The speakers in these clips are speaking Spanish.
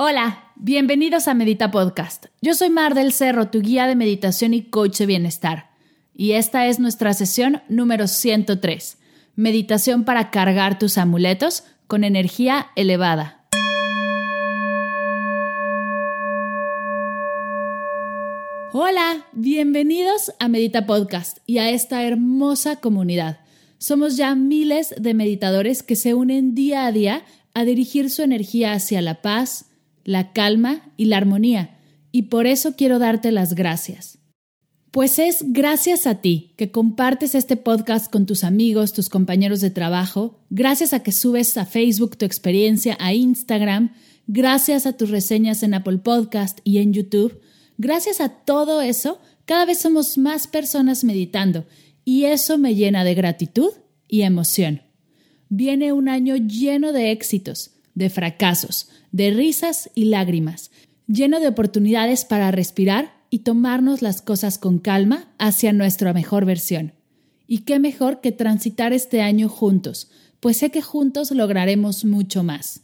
Hola, bienvenidos a Medita Podcast. Yo soy Mar del Cerro, tu guía de meditación y coach de bienestar. Y esta es nuestra sesión número 103, meditación para cargar tus amuletos con energía elevada. Hola, bienvenidos a Medita Podcast y a esta hermosa comunidad. Somos ya miles de meditadores que se unen día a día a dirigir su energía hacia la paz, la calma y la armonía, y por eso quiero darte las gracias. Pues es gracias a ti que compartes este podcast con tus amigos, tus compañeros de trabajo, gracias a que subes a Facebook tu experiencia, a Instagram, gracias a tus reseñas en Apple Podcast y en YouTube, gracias a todo eso, cada vez somos más personas meditando y eso me llena de gratitud y emoción. Viene un año lleno de éxitos, de fracasos, de risas y lágrimas, lleno de oportunidades para respirar y tomarnos las cosas con calma hacia nuestra mejor versión. Y qué mejor que transitar este año juntos, pues sé que juntos lograremos mucho más.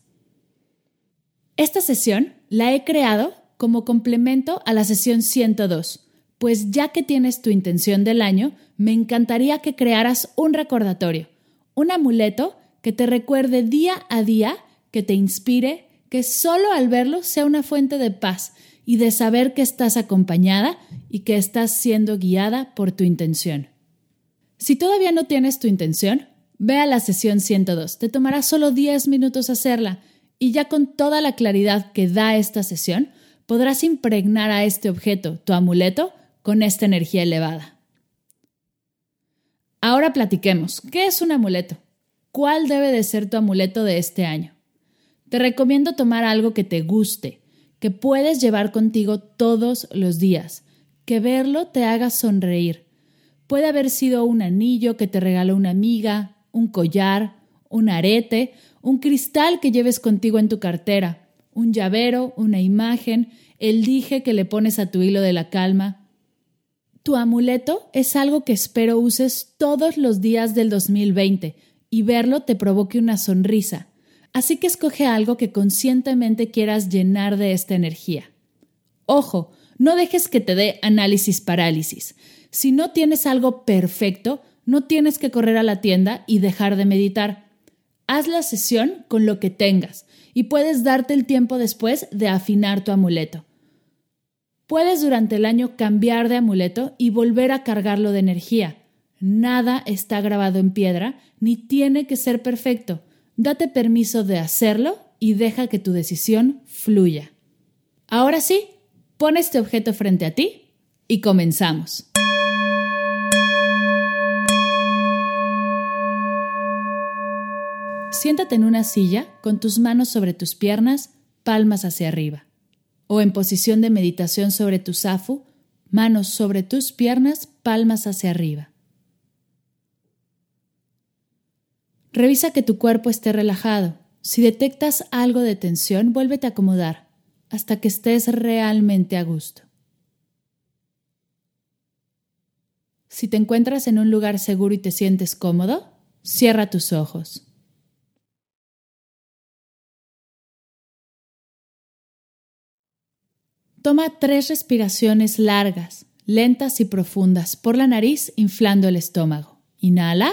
Esta sesión la he creado como complemento a la sesión 102, pues ya que tienes tu intención del año, me encantaría que crearas un recordatorio, un amuleto que te recuerde día a día, que te inspire, que solo al verlo sea una fuente de paz y de saber que estás acompañada y que estás siendo guiada por tu intención. Si todavía no tienes tu intención, ve a la sesión 102. Te tomará solo 10 minutos hacerla y ya con toda la claridad que da esta sesión, podrás impregnar a este objeto, tu amuleto, con esta energía elevada. Ahora platiquemos. ¿Qué es un amuleto? ¿Cuál debe de ser tu amuleto de este año? Te recomiendo tomar algo que te guste, que puedes llevar contigo todos los días, que verlo te haga sonreír. Puede haber sido un anillo que te regaló una amiga, un collar, un arete, un cristal que lleves contigo en tu cartera, un llavero, una imagen, el dije que le pones a tu hilo de la calma. Tu amuleto es algo que espero uses todos los días del 2020 y verlo te provoque una sonrisa, Así que escoge algo que conscientemente quieras llenar de esta energía. Ojo, no dejes que te dé análisis parálisis. Si no tienes algo perfecto, no tienes que correr a la tienda y dejar de meditar. Haz la sesión con lo que tengas y puedes darte el tiempo después de afinar tu amuleto. Puedes durante el año cambiar de amuleto y volver a cargarlo de energía. Nada está grabado en piedra ni tiene que ser perfecto. Date permiso de hacerlo y deja que tu decisión fluya. Ahora sí, pon este objeto frente a ti y comenzamos. Siéntate en una silla con tus manos sobre tus piernas, palmas hacia arriba, o en posición de meditación sobre tu zafu, manos sobre tus piernas, palmas hacia arriba. Revisa que tu cuerpo esté relajado. Si detectas algo de tensión, vuélvete a acomodar hasta que estés realmente a gusto. Si te encuentras en un lugar seguro y te sientes cómodo, cierra tus ojos. Toma tres respiraciones largas, lentas y profundas por la nariz, inflando el estómago. Inhala.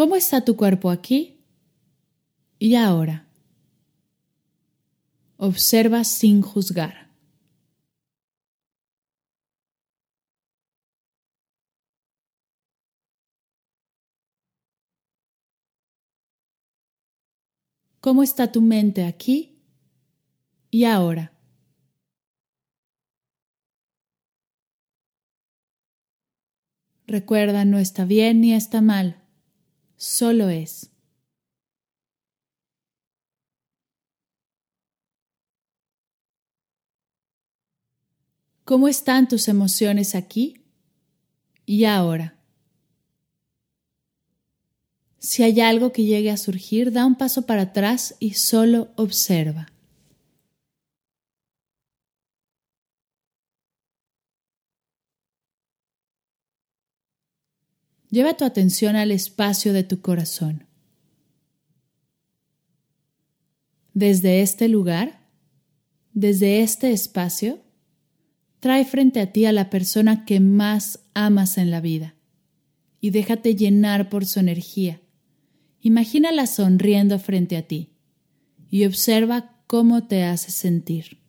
¿Cómo está tu cuerpo aquí y ahora? Observa sin juzgar. ¿Cómo está tu mente aquí y ahora? Recuerda, no está bien ni está mal solo es. ¿Cómo están tus emociones aquí y ahora? Si hay algo que llegue a surgir, da un paso para atrás y solo observa. Lleva tu atención al espacio de tu corazón. Desde este lugar, desde este espacio, trae frente a ti a la persona que más amas en la vida y déjate llenar por su energía. Imagínala sonriendo frente a ti y observa cómo te hace sentir.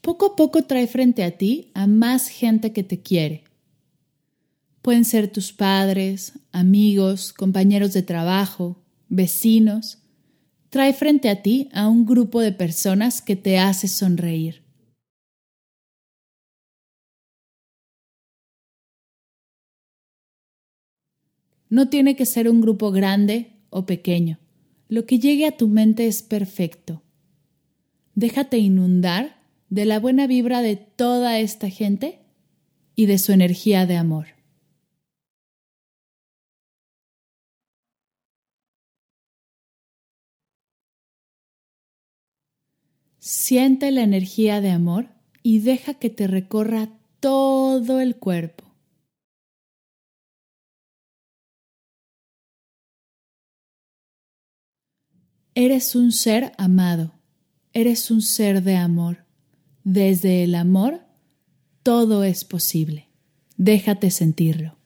Poco a poco trae frente a ti a más gente que te quiere. Pueden ser tus padres, amigos, compañeros de trabajo, vecinos. Trae frente a ti a un grupo de personas que te hace sonreír. No tiene que ser un grupo grande o pequeño. Lo que llegue a tu mente es perfecto. Déjate inundar de la buena vibra de toda esta gente y de su energía de amor. Siente la energía de amor y deja que te recorra todo el cuerpo. Eres un ser amado, eres un ser de amor. Desde el amor, todo es posible. Déjate sentirlo.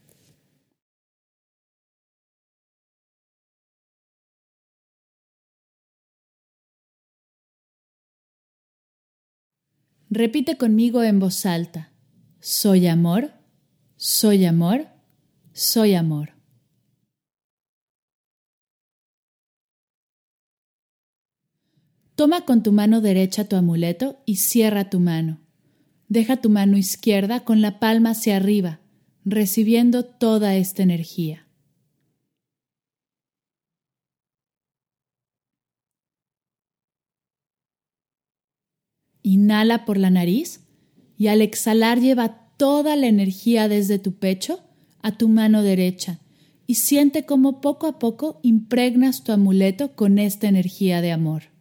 Repite conmigo en voz alta. Soy amor, soy amor, soy amor. Toma con tu mano derecha tu amuleto y cierra tu mano. Deja tu mano izquierda con la palma hacia arriba, recibiendo toda esta energía. Inhala por la nariz y al exhalar lleva toda la energía desde tu pecho a tu mano derecha y siente cómo poco a poco impregnas tu amuleto con esta energía de amor.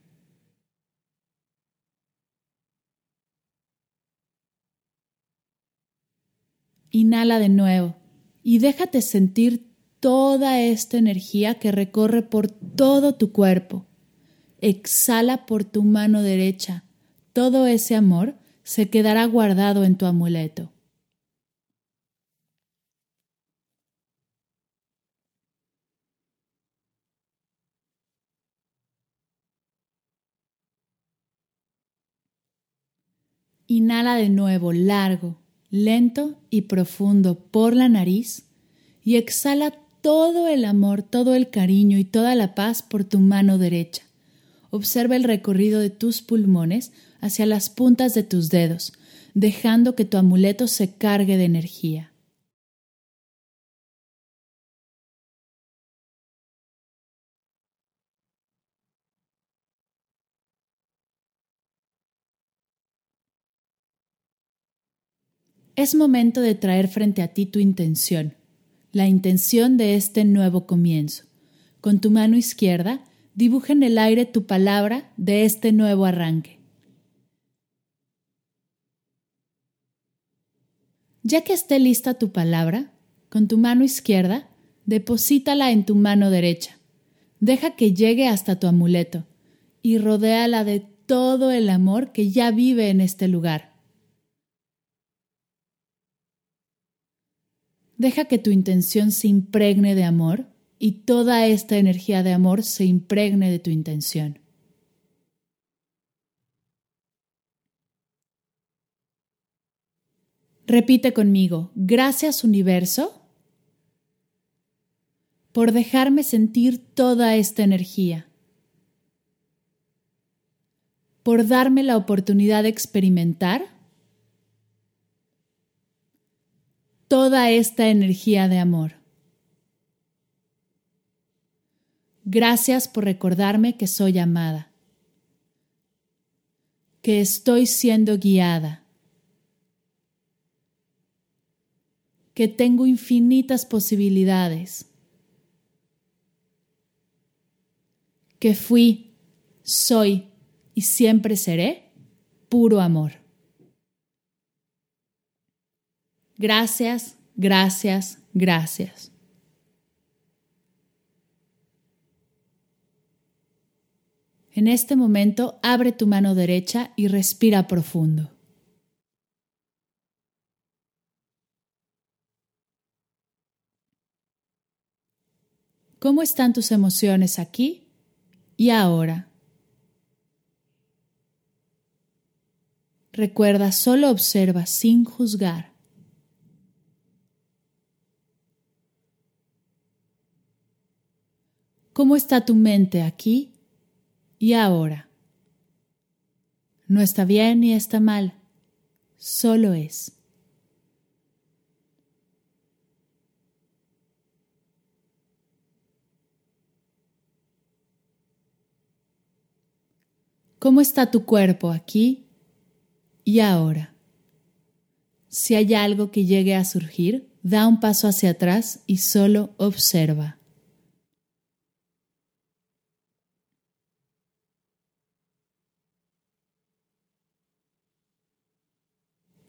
Inhala de nuevo y déjate sentir toda esta energía que recorre por todo tu cuerpo. Exhala por tu mano derecha. Todo ese amor se quedará guardado en tu amuleto. Inhala de nuevo, largo lento y profundo por la nariz y exhala todo el amor, todo el cariño y toda la paz por tu mano derecha. Observa el recorrido de tus pulmones hacia las puntas de tus dedos, dejando que tu amuleto se cargue de energía. Es momento de traer frente a ti tu intención, la intención de este nuevo comienzo. Con tu mano izquierda, dibuja en el aire tu palabra de este nuevo arranque. Ya que esté lista tu palabra, con tu mano izquierda, deposítala en tu mano derecha. Deja que llegue hasta tu amuleto y rodéala de todo el amor que ya vive en este lugar. Deja que tu intención se impregne de amor y toda esta energía de amor se impregne de tu intención. Repite conmigo, gracias universo por dejarme sentir toda esta energía, por darme la oportunidad de experimentar toda esta energía de amor. Gracias por recordarme que soy amada, que estoy siendo guiada, que tengo infinitas posibilidades, que fui, soy y siempre seré puro amor. Gracias, gracias, gracias. En este momento abre tu mano derecha y respira profundo. ¿Cómo están tus emociones aquí y ahora? Recuerda, solo observa sin juzgar. ¿Cómo está tu mente aquí y ahora. No está bien ni está mal, solo es. ¿Cómo está tu cuerpo aquí y ahora? Si hay algo que llegue a surgir, da un paso hacia atrás y solo observa.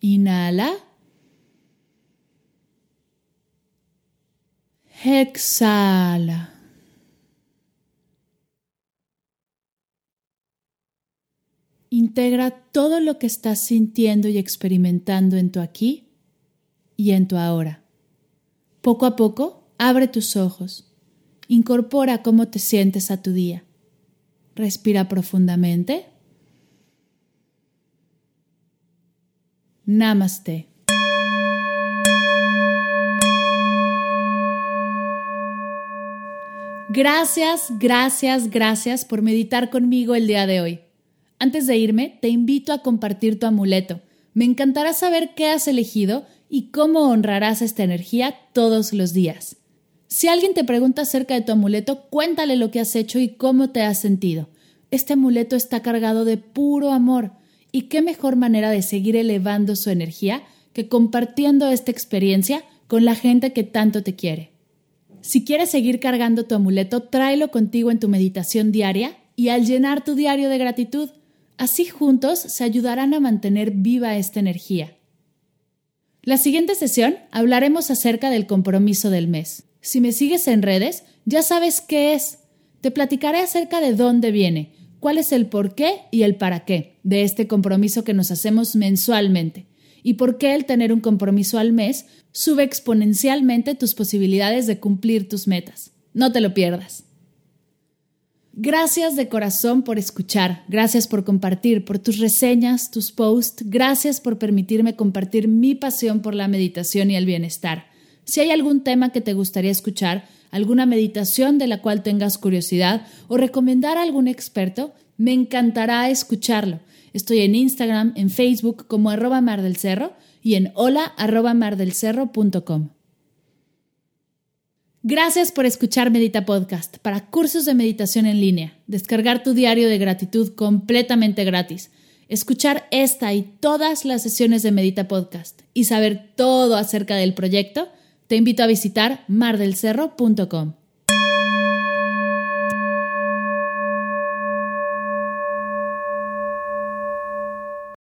Inhala. Exhala. Integra todo lo que estás sintiendo y experimentando en tu aquí y en tu ahora. Poco a poco, abre tus ojos. Incorpora cómo te sientes a tu día. Respira profundamente. Namaste. Gracias, gracias, gracias por meditar conmigo el día de hoy. Antes de irme, te invito a compartir tu amuleto. Me encantará saber qué has elegido y cómo honrarás esta energía todos los días. Si alguien te pregunta acerca de tu amuleto, cuéntale lo que has hecho y cómo te has sentido. Este amuleto está cargado de puro amor y qué mejor manera de seguir elevando su energía que compartiendo esta experiencia con la gente que tanto te quiere. Si quieres seguir cargando tu amuleto, tráelo contigo en tu meditación diaria y al llenar tu diario de gratitud, así juntos se ayudarán a mantener viva esta energía. La siguiente sesión hablaremos acerca del compromiso del mes. Si me sigues en redes, ya sabes qué es. Te platicaré acerca de dónde viene, cuál es el por qué y el para qué de este compromiso que nos hacemos mensualmente y por qué el tener un compromiso al mes sube exponencialmente tus posibilidades de cumplir tus metas. No te lo pierdas. Gracias de corazón por escuchar, gracias por compartir, por tus reseñas, tus posts, gracias por permitirme compartir mi pasión por la meditación y el bienestar. Si hay algún tema que te gustaría escuchar, alguna meditación de la cual tengas curiosidad o recomendar a algún experto, me encantará escucharlo. Estoy en Instagram, en Facebook como arroba mar del cerro y en hola arroba mardelcerro.com. Gracias por escuchar Medita Podcast para cursos de meditación en línea, descargar tu diario de gratitud completamente gratis, escuchar esta y todas las sesiones de Medita Podcast y saber todo acerca del proyecto te invito a visitar mardelcerro.com.